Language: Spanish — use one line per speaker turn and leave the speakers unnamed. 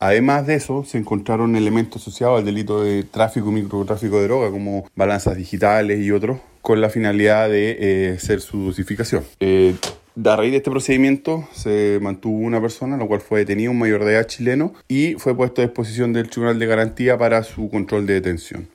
Además de eso, se encontraron elementos asociados al delito de tráfico y microtráfico de droga, como balanzas digitales y otros, con la finalidad de eh, hacer su dosificación. Eh, a raíz de este procedimiento se mantuvo una persona, la cual fue detenida, un mayor de edad chileno, y fue puesto a disposición del Tribunal de Garantía para su control de detención.